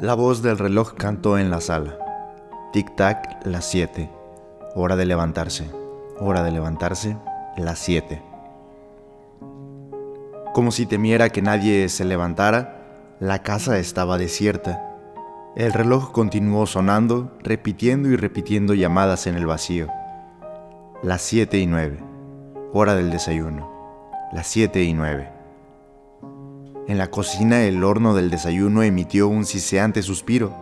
La voz del reloj cantó en la sala. Tic-tac, las siete. Hora de levantarse. Hora de levantarse, las siete. Como si temiera que nadie se levantara, la casa estaba desierta. El reloj continuó sonando, repitiendo y repitiendo llamadas en el vacío. Las siete y nueve. Hora del desayuno. Las siete y nueve. En la cocina el horno del desayuno emitió un siseante suspiro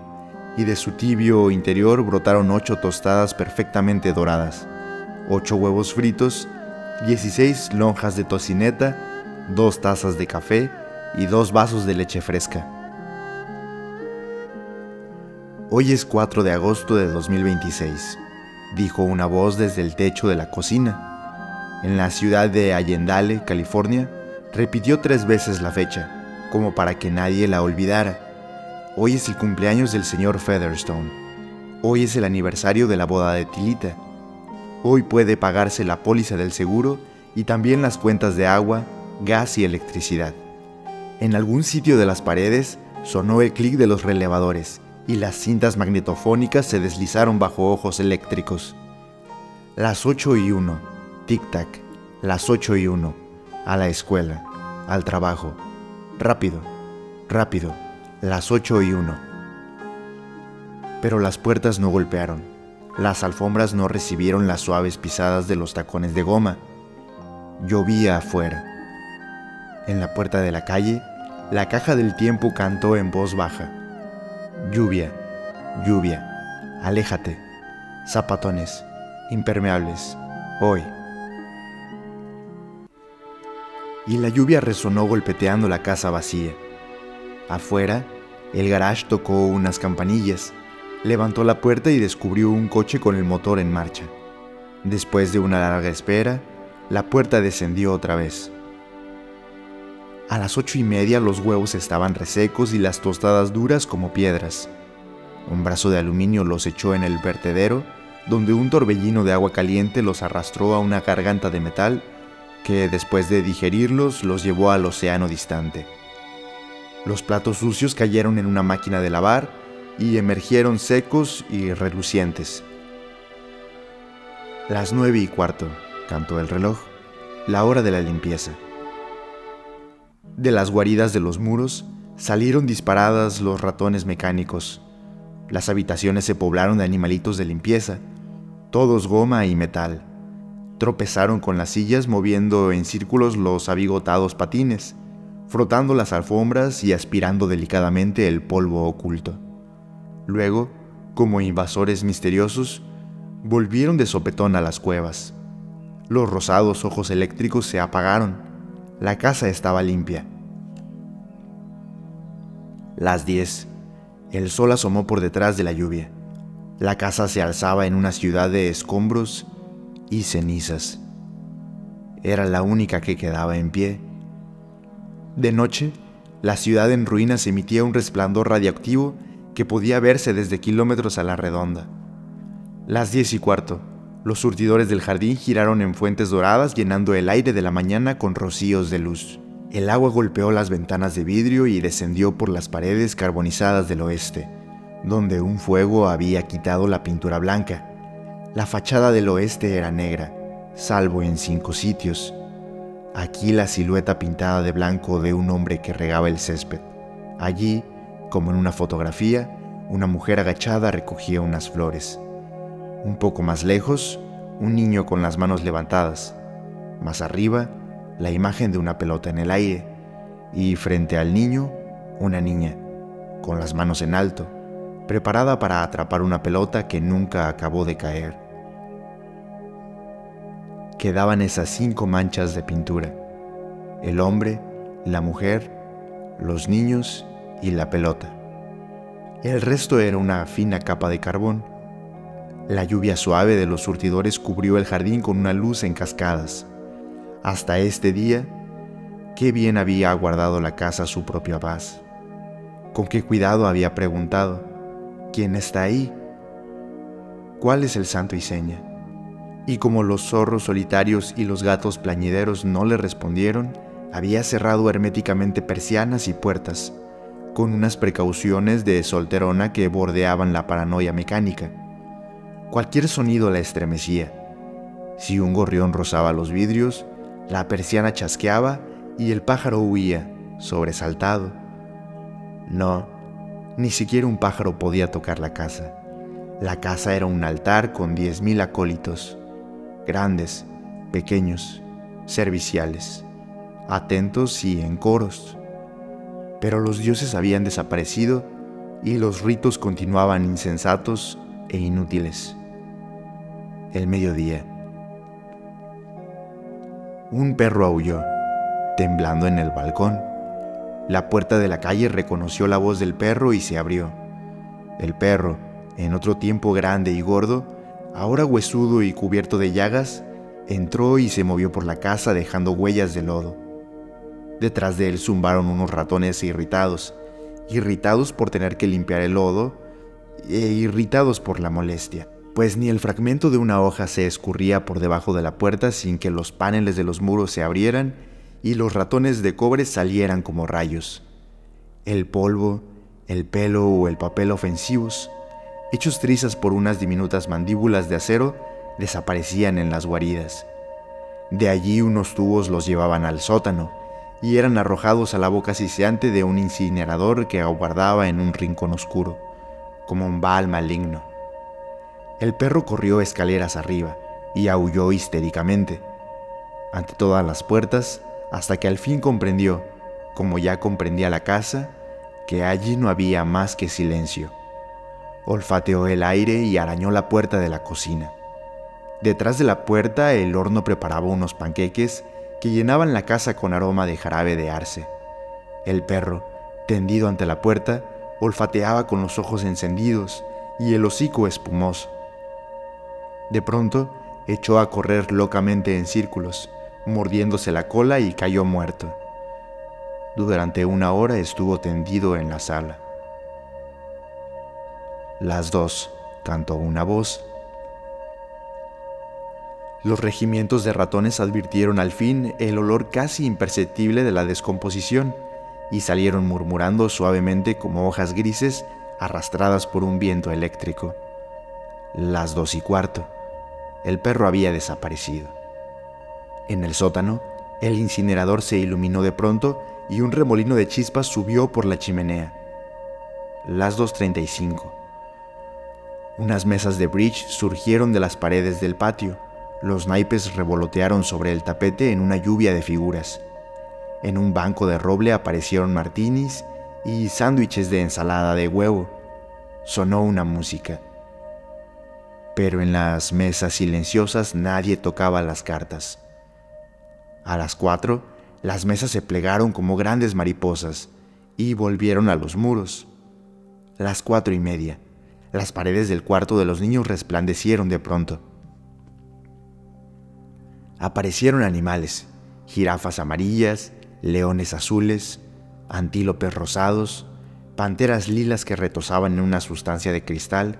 y de su tibio interior brotaron ocho tostadas perfectamente doradas, ocho huevos fritos, dieciséis lonjas de tocineta, dos tazas de café y dos vasos de leche fresca. Hoy es 4 de agosto de 2026, dijo una voz desde el techo de la cocina. En la ciudad de Allendale, California, repitió tres veces la fecha como para que nadie la olvidara. Hoy es el cumpleaños del señor Featherstone. Hoy es el aniversario de la boda de Tilita. Hoy puede pagarse la póliza del seguro y también las cuentas de agua, gas y electricidad. En algún sitio de las paredes sonó el clic de los relevadores y las cintas magnetofónicas se deslizaron bajo ojos eléctricos. Las 8 y 1, tic-tac, las 8 y 1, a la escuela, al trabajo, Rápido, rápido, las ocho y uno. Pero las puertas no golpearon, las alfombras no recibieron las suaves pisadas de los tacones de goma. Llovía afuera. En la puerta de la calle, la caja del tiempo cantó en voz baja. Lluvia, lluvia, aléjate, zapatones, impermeables, hoy y la lluvia resonó golpeteando la casa vacía. Afuera, el garage tocó unas campanillas, levantó la puerta y descubrió un coche con el motor en marcha. Después de una larga espera, la puerta descendió otra vez. A las ocho y media los huevos estaban resecos y las tostadas duras como piedras. Un brazo de aluminio los echó en el vertedero, donde un torbellino de agua caliente los arrastró a una garganta de metal que después de digerirlos los llevó al océano distante. Los platos sucios cayeron en una máquina de lavar y emergieron secos y relucientes. Las nueve y cuarto, cantó el reloj, la hora de la limpieza. De las guaridas de los muros salieron disparadas los ratones mecánicos. Las habitaciones se poblaron de animalitos de limpieza, todos goma y metal. Tropezaron con las sillas moviendo en círculos los abigotados patines, frotando las alfombras y aspirando delicadamente el polvo oculto. Luego, como invasores misteriosos, volvieron de sopetón a las cuevas. Los rosados ojos eléctricos se apagaron. La casa estaba limpia. Las diez. El sol asomó por detrás de la lluvia. La casa se alzaba en una ciudad de escombros y cenizas. Era la única que quedaba en pie. De noche, la ciudad en ruinas emitía un resplandor radioactivo que podía verse desde kilómetros a la redonda. Las diez y cuarto, los surtidores del jardín giraron en fuentes doradas llenando el aire de la mañana con rocíos de luz. El agua golpeó las ventanas de vidrio y descendió por las paredes carbonizadas del oeste, donde un fuego había quitado la pintura blanca. La fachada del oeste era negra, salvo en cinco sitios. Aquí la silueta pintada de blanco de un hombre que regaba el césped. Allí, como en una fotografía, una mujer agachada recogía unas flores. Un poco más lejos, un niño con las manos levantadas. Más arriba, la imagen de una pelota en el aire. Y frente al niño, una niña, con las manos en alto preparada para atrapar una pelota que nunca acabó de caer. Quedaban esas cinco manchas de pintura, el hombre, la mujer, los niños y la pelota. El resto era una fina capa de carbón. La lluvia suave de los surtidores cubrió el jardín con una luz en cascadas. Hasta este día, qué bien había guardado la casa su propia paz. Con qué cuidado había preguntado, ¿Quién está ahí? ¿Cuál es el santo y seña? Y como los zorros solitarios y los gatos plañideros no le respondieron, había cerrado herméticamente persianas y puertas, con unas precauciones de solterona que bordeaban la paranoia mecánica. Cualquier sonido la estremecía. Si un gorrión rozaba los vidrios, la persiana chasqueaba y el pájaro huía, sobresaltado. No, ni siquiera un pájaro podía tocar la casa. La casa era un altar con diez mil acólitos, grandes, pequeños, serviciales, atentos y en coros. Pero los dioses habían desaparecido y los ritos continuaban insensatos e inútiles. El mediodía. Un perro aulló, temblando en el balcón. La puerta de la calle reconoció la voz del perro y se abrió. El perro, en otro tiempo grande y gordo, ahora huesudo y cubierto de llagas, entró y se movió por la casa dejando huellas de lodo. Detrás de él zumbaron unos ratones irritados, irritados por tener que limpiar el lodo e irritados por la molestia pues ni el fragmento de una hoja se escurría por debajo de la puerta sin que los paneles de los muros se abrieran y los ratones de cobre salieran como rayos. El polvo, el pelo o el papel ofensivos, hechos trizas por unas diminutas mandíbulas de acero, desaparecían en las guaridas. De allí unos tubos los llevaban al sótano y eran arrojados a la boca siseante de un incinerador que aguardaba en un rincón oscuro, como un bal maligno. El perro corrió escaleras arriba y aulló histéricamente ante todas las puertas hasta que al fin comprendió, como ya comprendía la casa, que allí no había más que silencio. Olfateó el aire y arañó la puerta de la cocina. Detrás de la puerta el horno preparaba unos panqueques que llenaban la casa con aroma de jarabe de arce. El perro, tendido ante la puerta, olfateaba con los ojos encendidos y el hocico espumoso. De pronto, echó a correr locamente en círculos, mordiéndose la cola y cayó muerto. Durante una hora estuvo tendido en la sala. Las dos cantó una voz. Los regimientos de ratones advirtieron al fin el olor casi imperceptible de la descomposición y salieron murmurando suavemente como hojas grises arrastradas por un viento eléctrico. Las dos y cuarto. El perro había desaparecido. En el sótano, el incinerador se iluminó de pronto y un remolino de chispas subió por la chimenea. Las 2.35. Unas mesas de bridge surgieron de las paredes del patio. Los naipes revolotearon sobre el tapete en una lluvia de figuras. En un banco de roble aparecieron martinis y sándwiches de ensalada de huevo. Sonó una música pero en las mesas silenciosas nadie tocaba las cartas. A las cuatro, las mesas se plegaron como grandes mariposas y volvieron a los muros. Las cuatro y media, las paredes del cuarto de los niños resplandecieron de pronto. Aparecieron animales, jirafas amarillas, leones azules, antílopes rosados, panteras lilas que retosaban en una sustancia de cristal,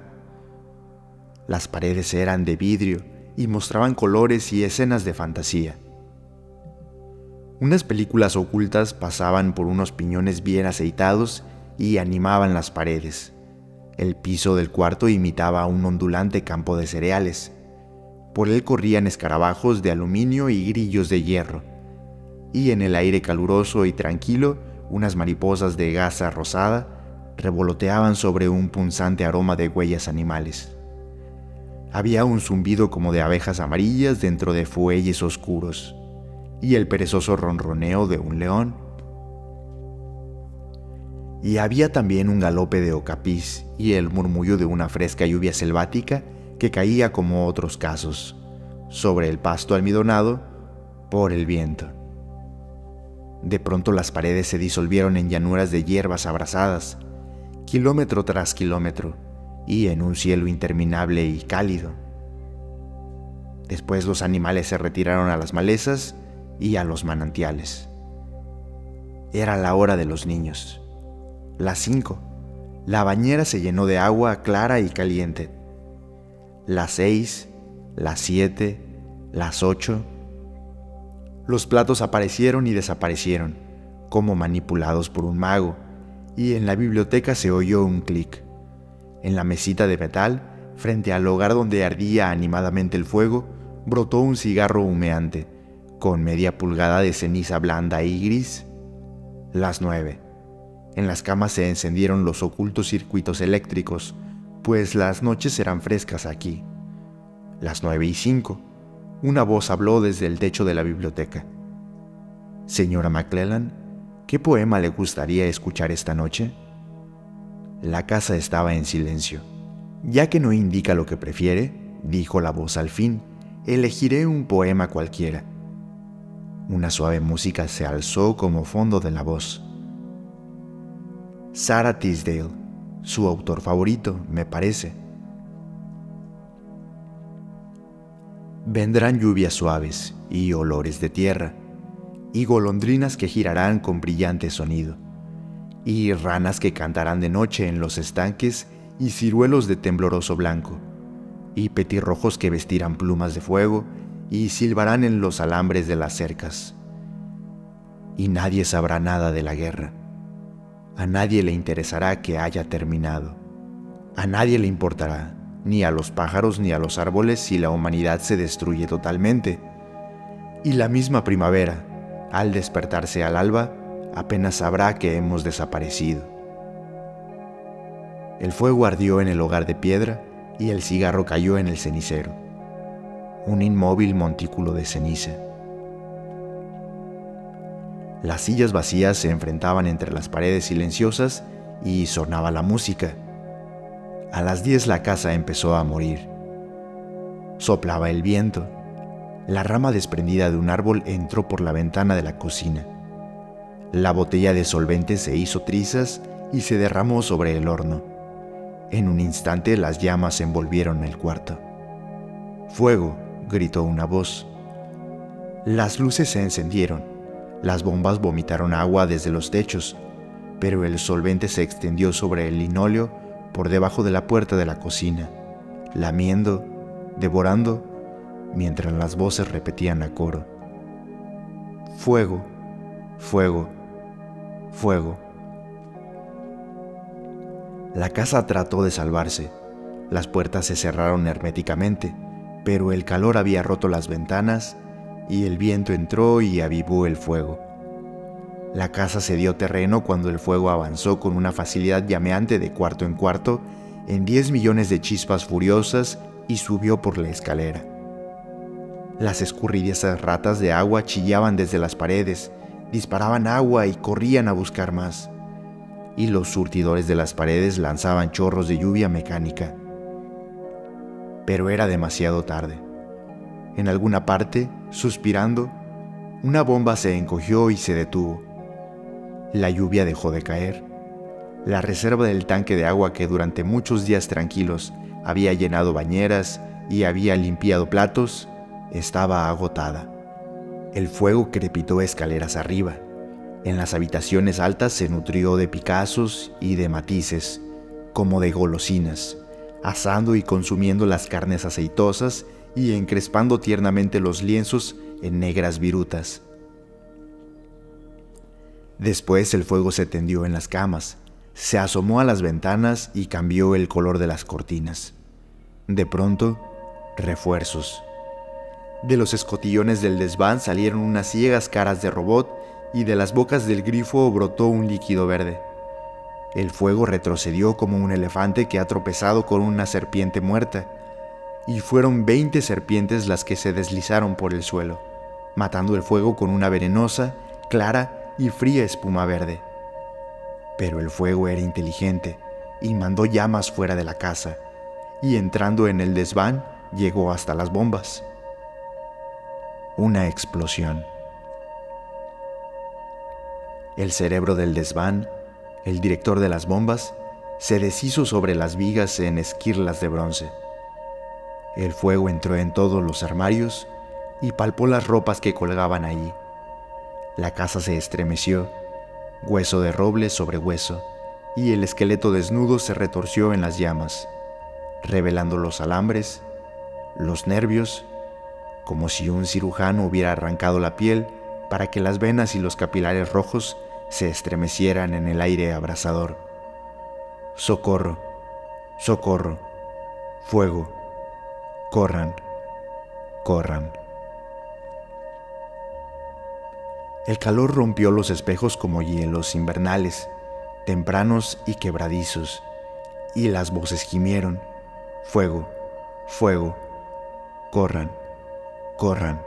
las paredes eran de vidrio y mostraban colores y escenas de fantasía. Unas películas ocultas pasaban por unos piñones bien aceitados y animaban las paredes. El piso del cuarto imitaba un ondulante campo de cereales. Por él corrían escarabajos de aluminio y grillos de hierro. Y en el aire caluroso y tranquilo, unas mariposas de gasa rosada revoloteaban sobre un punzante aroma de huellas animales. Había un zumbido como de abejas amarillas dentro de fuelles oscuros y el perezoso ronroneo de un león. Y había también un galope de ocapiz y el murmullo de una fresca lluvia selvática que caía como otros casos, sobre el pasto almidonado por el viento. De pronto las paredes se disolvieron en llanuras de hierbas abrasadas, kilómetro tras kilómetro, y en un cielo interminable y cálido. Después los animales se retiraron a las malezas y a los manantiales. Era la hora de los niños. Las cinco. La bañera se llenó de agua clara y caliente. Las seis, las siete, las ocho. Los platos aparecieron y desaparecieron, como manipulados por un mago, y en la biblioteca se oyó un clic. En la mesita de metal, frente al hogar donde ardía animadamente el fuego, brotó un cigarro humeante, con media pulgada de ceniza blanda y gris. Las nueve. En las camas se encendieron los ocultos circuitos eléctricos, pues las noches eran frescas aquí. Las nueve y cinco. Una voz habló desde el techo de la biblioteca. Señora McClellan, ¿qué poema le gustaría escuchar esta noche? La casa estaba en silencio. Ya que no indica lo que prefiere, dijo la voz al fin, elegiré un poema cualquiera. Una suave música se alzó como fondo de la voz. Sarah Tisdale, su autor favorito, me parece. Vendrán lluvias suaves y olores de tierra, y golondrinas que girarán con brillante sonido, y ranas que cantarán de noche en los estanques y ciruelos de tembloroso blanco, y petirrojos que vestirán plumas de fuego y silbarán en los alambres de las cercas. Y nadie sabrá nada de la guerra a nadie le interesará que haya terminado. A nadie le importará, ni a los pájaros ni a los árboles, si la humanidad se destruye totalmente. Y la misma primavera, al despertarse al alba, apenas sabrá que hemos desaparecido. El fuego ardió en el hogar de piedra y el cigarro cayó en el cenicero, un inmóvil montículo de ceniza. Las sillas vacías se enfrentaban entre las paredes silenciosas y sonaba la música. A las 10 la casa empezó a morir. Soplaba el viento. La rama desprendida de un árbol entró por la ventana de la cocina. La botella de solvente se hizo trizas y se derramó sobre el horno. En un instante las llamas envolvieron el cuarto. Fuego, gritó una voz. Las luces se encendieron las bombas vomitaron agua desde los techos, pero el solvente se extendió sobre el linóleo por debajo de la puerta de la cocina, lamiendo, devorando, mientras las voces repetían a coro. Fuego, fuego, fuego. La casa trató de salvarse. Las puertas se cerraron herméticamente, pero el calor había roto las ventanas y el viento entró y avivó el fuego. La casa se dio terreno cuando el fuego avanzó con una facilidad llameante de cuarto en cuarto en 10 millones de chispas furiosas y subió por la escalera. Las escurridizas ratas de agua chillaban desde las paredes, disparaban agua y corrían a buscar más. Y los surtidores de las paredes lanzaban chorros de lluvia mecánica. Pero era demasiado tarde. En alguna parte, suspirando, una bomba se encogió y se detuvo. La lluvia dejó de caer. La reserva del tanque de agua que durante muchos días tranquilos había llenado bañeras y había limpiado platos, estaba agotada. El fuego crepitó escaleras arriba. En las habitaciones altas se nutrió de picazos y de matices, como de golosinas, asando y consumiendo las carnes aceitosas y encrespando tiernamente los lienzos en negras virutas. Después el fuego se tendió en las camas, se asomó a las ventanas y cambió el color de las cortinas. De pronto, refuerzos. De los escotillones del desván salieron unas ciegas caras de robot y de las bocas del grifo brotó un líquido verde. El fuego retrocedió como un elefante que ha tropezado con una serpiente muerta y fueron veinte serpientes las que se deslizaron por el suelo, matando el fuego con una venenosa, clara y fría espuma verde. Pero el fuego era inteligente y mandó llamas fuera de la casa, y entrando en el desván llegó hasta las bombas. Una explosión. El cerebro del desván, el director de las bombas, se deshizo sobre las vigas en esquirlas de bronce. El fuego entró en todos los armarios y palpó las ropas que colgaban allí. La casa se estremeció, hueso de roble sobre hueso, y el esqueleto desnudo se retorció en las llamas, revelando los alambres, los nervios, como si un cirujano hubiera arrancado la piel para que las venas y los capilares rojos se estremecieran en el aire abrasador. Socorro, socorro, fuego, corran, corran. El calor rompió los espejos como hielos invernales, tempranos y quebradizos, y las voces gimieron, fuego, fuego, corran, corran,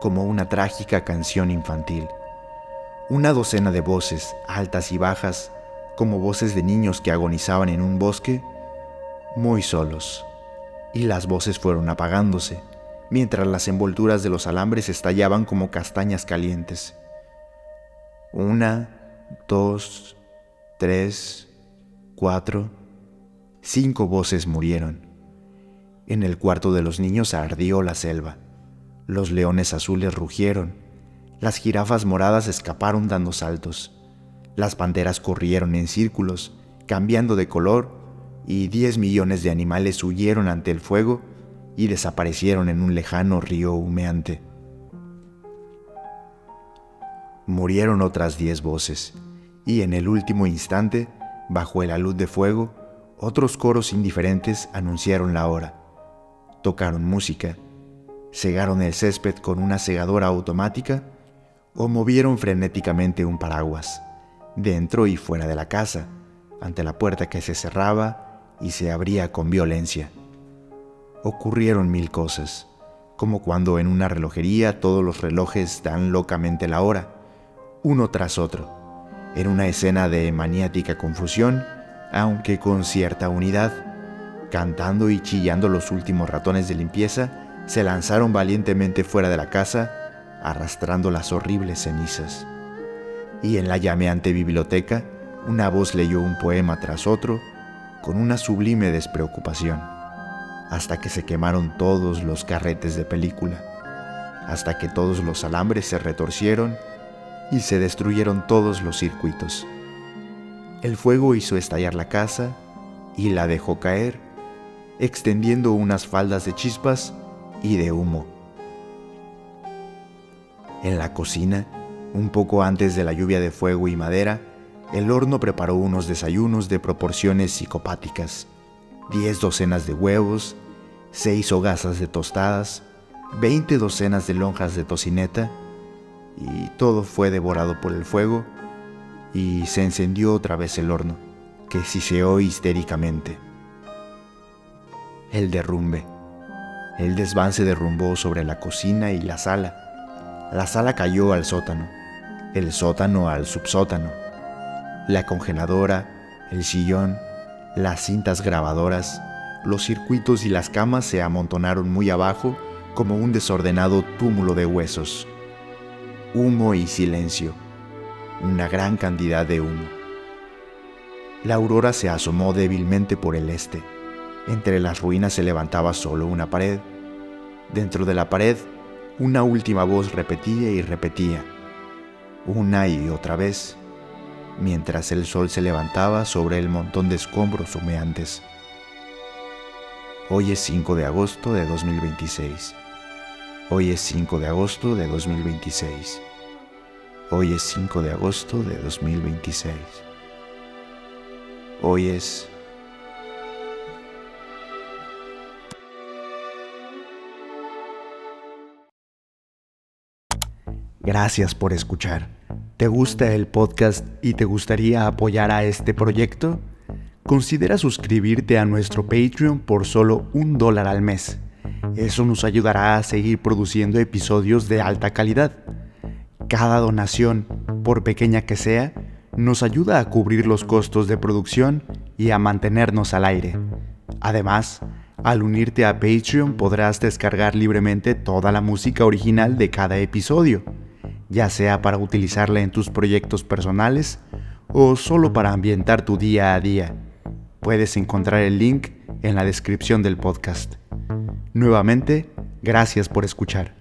como una trágica canción infantil. Una docena de voces, altas y bajas, como voces de niños que agonizaban en un bosque, muy solos, y las voces fueron apagándose mientras las envolturas de los alambres estallaban como castañas calientes. Una, dos, tres, cuatro, cinco voces murieron. En el cuarto de los niños ardió la selva. Los leones azules rugieron. Las jirafas moradas escaparon dando saltos. Las panteras corrieron en círculos, cambiando de color, y diez millones de animales huyeron ante el fuego y desaparecieron en un lejano río humeante. Murieron otras diez voces, y en el último instante, bajo la luz de fuego, otros coros indiferentes anunciaron la hora. Tocaron música, cegaron el césped con una segadora automática o movieron frenéticamente un paraguas, dentro y fuera de la casa, ante la puerta que se cerraba y se abría con violencia ocurrieron mil cosas, como cuando en una relojería todos los relojes dan locamente la hora, uno tras otro, en una escena de maniática confusión, aunque con cierta unidad. Cantando y chillando los últimos ratones de limpieza, se lanzaron valientemente fuera de la casa, arrastrando las horribles cenizas. Y en la llameante biblioteca, una voz leyó un poema tras otro, con una sublime despreocupación hasta que se quemaron todos los carretes de película, hasta que todos los alambres se retorcieron y se destruyeron todos los circuitos. El fuego hizo estallar la casa y la dejó caer, extendiendo unas faldas de chispas y de humo. En la cocina, un poco antes de la lluvia de fuego y madera, el horno preparó unos desayunos de proporciones psicopáticas diez docenas de huevos, seis hogazas de tostadas, veinte docenas de lonjas de tocineta, y todo fue devorado por el fuego, y se encendió otra vez el horno, que siseó histéricamente. El derrumbe. El desván se derrumbó sobre la cocina y la sala. La sala cayó al sótano, el sótano al subsótano. La congeladora, el sillón, las cintas grabadoras, los circuitos y las camas se amontonaron muy abajo como un desordenado túmulo de huesos. Humo y silencio. Una gran cantidad de humo. La aurora se asomó débilmente por el este. Entre las ruinas se levantaba solo una pared. Dentro de la pared, una última voz repetía y repetía, una y otra vez, mientras el sol se levantaba sobre el montón de escombros humeantes. Hoy es 5 de agosto de 2026. Hoy es 5 de agosto de 2026. Hoy es 5 de agosto de 2026. Hoy es... Gracias por escuchar. ¿Te gusta el podcast y te gustaría apoyar a este proyecto? Considera suscribirte a nuestro Patreon por solo un dólar al mes. Eso nos ayudará a seguir produciendo episodios de alta calidad. Cada donación, por pequeña que sea, nos ayuda a cubrir los costos de producción y a mantenernos al aire. Además, al unirte a Patreon podrás descargar libremente toda la música original de cada episodio ya sea para utilizarla en tus proyectos personales o solo para ambientar tu día a día. Puedes encontrar el link en la descripción del podcast. Nuevamente, gracias por escuchar.